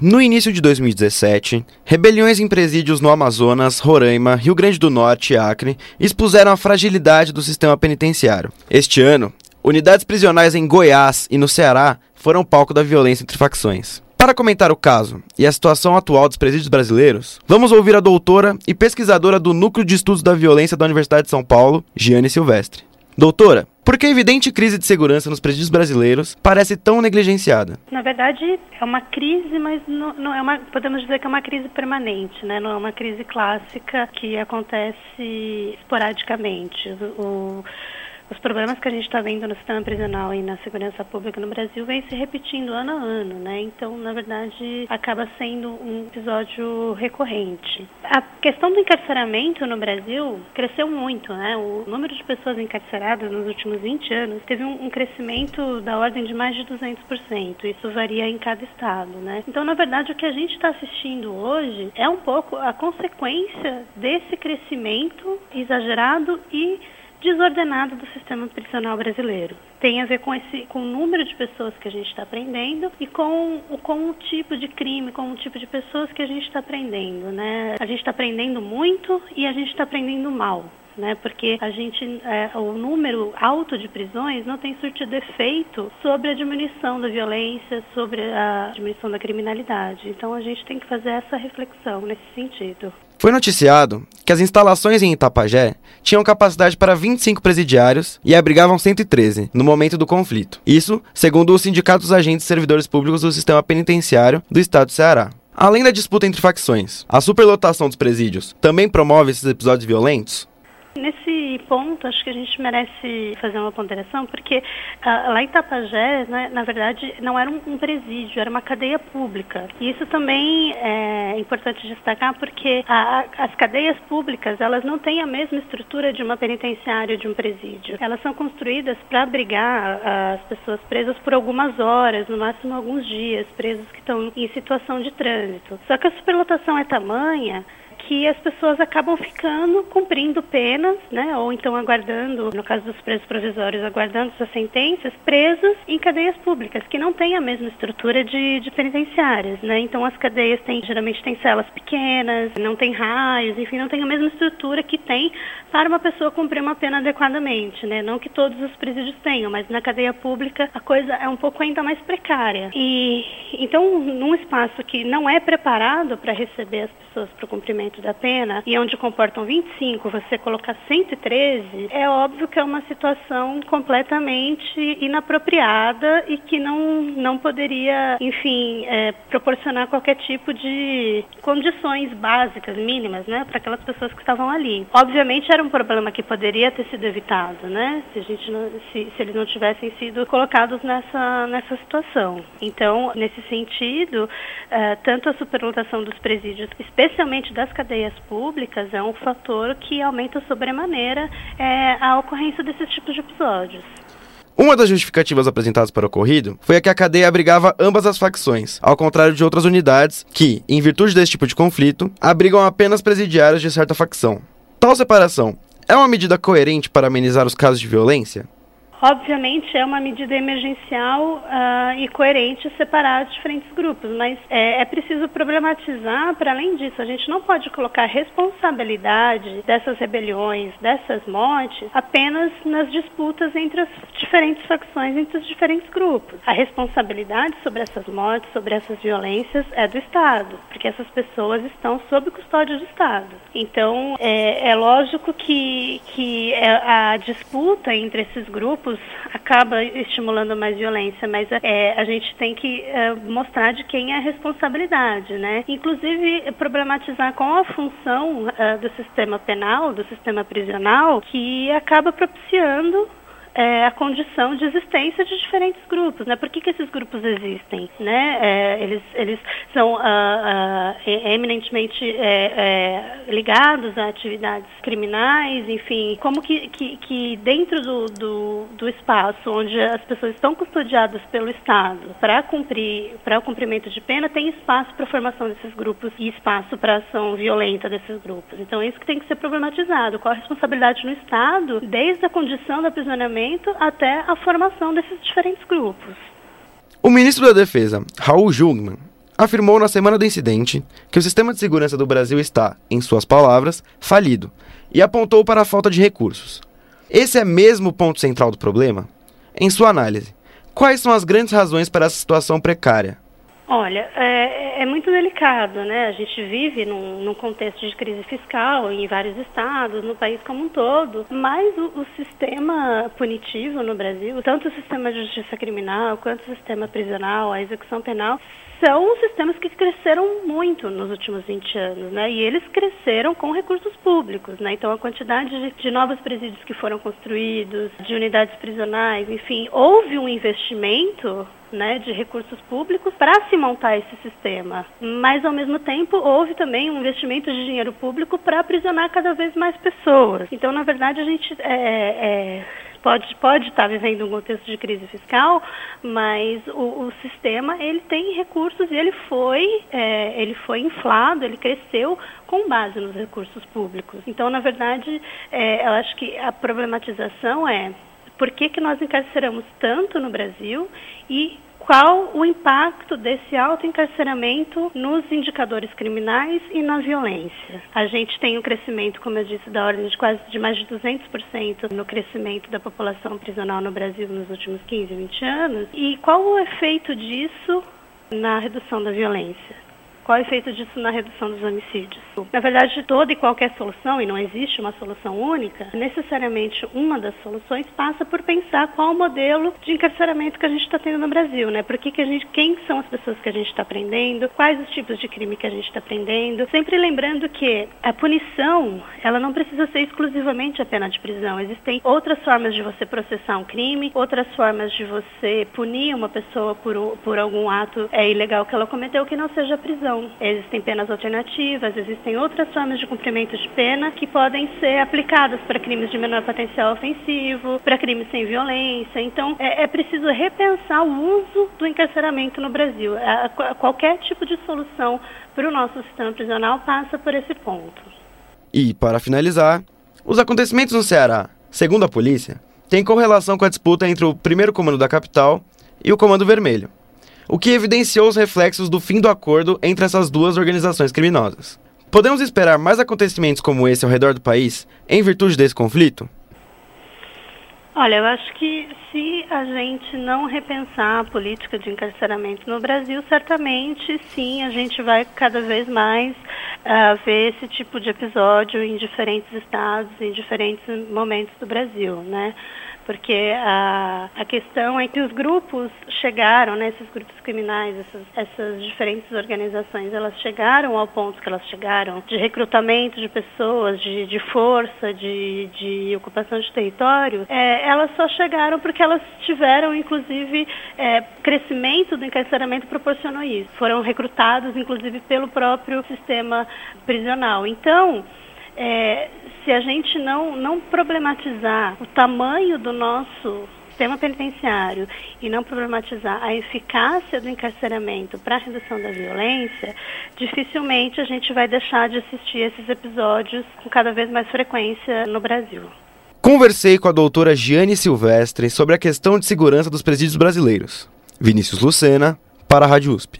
No início de 2017, rebeliões em presídios no Amazonas, Roraima, Rio Grande do Norte e Acre expuseram a fragilidade do sistema penitenciário. Este ano, unidades prisionais em Goiás e no Ceará foram palco da violência entre facções. Para comentar o caso e a situação atual dos presídios brasileiros, vamos ouvir a doutora e pesquisadora do Núcleo de Estudos da Violência da Universidade de São Paulo, Giane Silvestre. Doutora, por que a evidente crise de segurança nos presídios brasileiros parece tão negligenciada? Na verdade, é uma crise, mas não, não, é uma, podemos dizer que é uma crise permanente, né? não é uma crise clássica que acontece esporadicamente. O, os problemas que a gente está vendo no sistema prisional e na segurança pública no Brasil vêm se repetindo ano a ano, né? Então, na verdade, acaba sendo um episódio recorrente. A questão do encarceramento no Brasil cresceu muito, né? O número de pessoas encarceradas nos últimos 20 anos teve um, um crescimento da ordem de mais de 200%. Isso varia em cada estado, né? Então, na verdade, o que a gente está assistindo hoje é um pouco a consequência desse crescimento exagerado e desordenado do sistema prisional brasileiro. Tem a ver com, esse, com o número de pessoas que a gente está prendendo e com, com o tipo de crime, com o tipo de pessoas que a gente está prendendo. Né? A gente está prendendo muito e a gente está prendendo mal né? Porque a gente, é, o número alto de prisões não tem surtido efeito sobre a diminuição da violência, sobre a diminuição da criminalidade. Então a gente tem que fazer essa reflexão nesse sentido. Foi noticiado que as instalações em Itapajé tinham capacidade para 25 presidiários e abrigavam 113 no momento do conflito. Isso, segundo o Sindicato dos Agentes e Servidores Públicos do Sistema Penitenciário do Estado do Ceará. Além da disputa entre facções, a superlotação dos presídios também promove esses episódios violentos? Nesse ponto, acho que a gente merece fazer uma ponderação, porque uh, lá em Tapajé, né, na verdade, não era um, um, presídio, era uma cadeia pública. E isso também é importante destacar, porque a, as cadeias públicas, elas não têm a mesma estrutura de uma penitenciária de um presídio. Elas são construídas para abrigar as pessoas presas por algumas horas, no máximo alguns dias, presos que estão em situação de trânsito. Só que a superlotação é tamanha que as pessoas acabam ficando cumprindo penas, né, ou então aguardando, no caso dos presos provisórios, aguardando suas sentenças, presos em cadeias públicas, que não têm a mesma estrutura de, de penitenciárias, né? Então as cadeias têm, geralmente têm celas pequenas, não tem raios, enfim, não tem a mesma estrutura que tem para uma pessoa cumprir uma pena adequadamente, né? Não que todos os presídios tenham, mas na cadeia pública a coisa é um pouco ainda mais precária. E então, num espaço que não é preparado para receber as pessoas para o cumprimento da pena e onde comportam 25, você colocar 113, é óbvio que é uma situação completamente inapropriada e que não, não poderia, enfim, é, proporcionar qualquer tipo de condições básicas, mínimas, né, para aquelas pessoas que estavam ali. Obviamente era um problema que poderia ter sido evitado, né, se, a gente não, se, se eles não tivessem sido colocados nessa, nessa situação. Então, nesse sentido, é, tanto a superlotação dos presídios, especialmente das cadeias cadeias públicas é um fator que aumenta sobremaneira é, a ocorrência desses tipos de episódios. Uma das justificativas apresentadas para o ocorrido foi a que a cadeia abrigava ambas as facções, ao contrário de outras unidades que, em virtude desse tipo de conflito, abrigam apenas presidiários de certa facção. Tal separação é uma medida coerente para amenizar os casos de violência? Obviamente é uma medida emergencial uh, e coerente separar os diferentes grupos, mas é, é preciso problematizar, para além disso, a gente não pode colocar responsabilidade dessas rebeliões, dessas mortes, apenas nas disputas entre as diferentes facções, entre os diferentes grupos. A responsabilidade sobre essas mortes, sobre essas violências é do Estado, porque essas pessoas estão sob custódia do Estado. Então, é, é lógico que, que é, a disputa entre esses grupos acaba estimulando mais violência, mas é, a gente tem que é, mostrar de quem é a responsabilidade, né? Inclusive problematizar com a função é, do sistema penal, do sistema prisional, que acaba propiciando é, a condição de existência de diferentes grupos, né? Por que, que esses grupos existem, né? É, eles, eles são uh, uh, eminentemente é, é, ligados a atividades criminais, enfim, como que, que, que dentro do, do, do, espaço onde as pessoas estão custodiadas pelo Estado para cumprir, para o cumprimento de pena, tem espaço para a formação desses grupos e espaço para ação violenta desses grupos. Então, é isso que tem que ser problematizado. Qual a responsabilidade no Estado, desde a condição do aprisionamento até a formação desses diferentes grupos. O ministro da Defesa, Raul Jungmann, afirmou na semana do incidente que o sistema de segurança do Brasil está, em suas palavras, falido e apontou para a falta de recursos. Esse é mesmo o ponto central do problema? Em sua análise, quais são as grandes razões para essa situação precária? Olha, é, é, muito delicado, né? A gente vive num, num, contexto de crise fiscal em vários estados, no país como um todo, mas o, o, sistema punitivo no Brasil, tanto o sistema de justiça criminal quanto o sistema prisional, a execução penal, são sistemas que cresceram muito nos últimos 20 anos, né? E eles cresceram com recursos públicos, né? Então a quantidade de, de novos presídios que foram construídos, de unidades prisionais, enfim, houve um investimento né, de recursos públicos para se montar esse sistema. Mas, ao mesmo tempo, houve também um investimento de dinheiro público para aprisionar cada vez mais pessoas. Então, na verdade, a gente é, é, pode, pode estar vivendo um contexto de crise fiscal, mas o, o sistema ele tem recursos e ele foi, é, ele foi inflado, ele cresceu com base nos recursos públicos. Então, na verdade, é, eu acho que a problematização é por que, que nós encarceramos tanto no Brasil e qual o impacto desse alto encarceramento nos indicadores criminais e na violência. A gente tem um crescimento, como eu disse, da ordem de quase de mais de 200% no crescimento da população prisional no Brasil nos últimos 15, 20 anos. E qual o efeito disso na redução da violência? Qual é o efeito disso na redução dos homicídios? Na verdade, toda e qualquer solução, e não existe uma solução única, necessariamente uma das soluções passa por pensar qual o modelo de encarceramento que a gente está tendo no Brasil, né? Por que, que a gente, quem são as pessoas que a gente está prendendo, quais os tipos de crime que a gente está prendendo. Sempre lembrando que a punição, ela não precisa ser exclusivamente a pena de prisão. Existem outras formas de você processar um crime, outras formas de você punir uma pessoa por, por algum ato é, ilegal que ela cometeu que não seja a prisão. Então, existem penas alternativas, existem outras formas de cumprimento de pena que podem ser aplicadas para crimes de menor potencial ofensivo, para crimes sem violência. Então, é, é preciso repensar o uso do encarceramento no Brasil. A, a, qualquer tipo de solução para o nosso sistema prisional passa por esse ponto. E, para finalizar, os acontecimentos no Ceará, segundo a polícia, têm correlação com a disputa entre o primeiro comando da capital e o Comando Vermelho o que evidenciou os reflexos do fim do acordo entre essas duas organizações criminosas. Podemos esperar mais acontecimentos como esse ao redor do país em virtude desse conflito? Olha, eu acho que se a gente não repensar a política de encarceramento no Brasil, certamente sim, a gente vai cada vez mais uh, ver esse tipo de episódio em diferentes estados, em diferentes momentos do Brasil, né? Porque a, a questão é que os grupos chegaram, né, esses grupos criminais, essas, essas diferentes organizações, elas chegaram ao ponto que elas chegaram de recrutamento de pessoas, de, de força, de, de ocupação de território, é, elas só chegaram porque elas tiveram, inclusive, é, crescimento do encarceramento proporcionou isso. Foram recrutados, inclusive, pelo próprio sistema prisional. Então, é, se a gente não, não problematizar o tamanho do nosso sistema penitenciário e não problematizar a eficácia do encarceramento para a redução da violência, dificilmente a gente vai deixar de assistir esses episódios com cada vez mais frequência no Brasil. Conversei com a doutora Giane Silvestre sobre a questão de segurança dos presídios brasileiros. Vinícius Lucena, para a Rádio USP.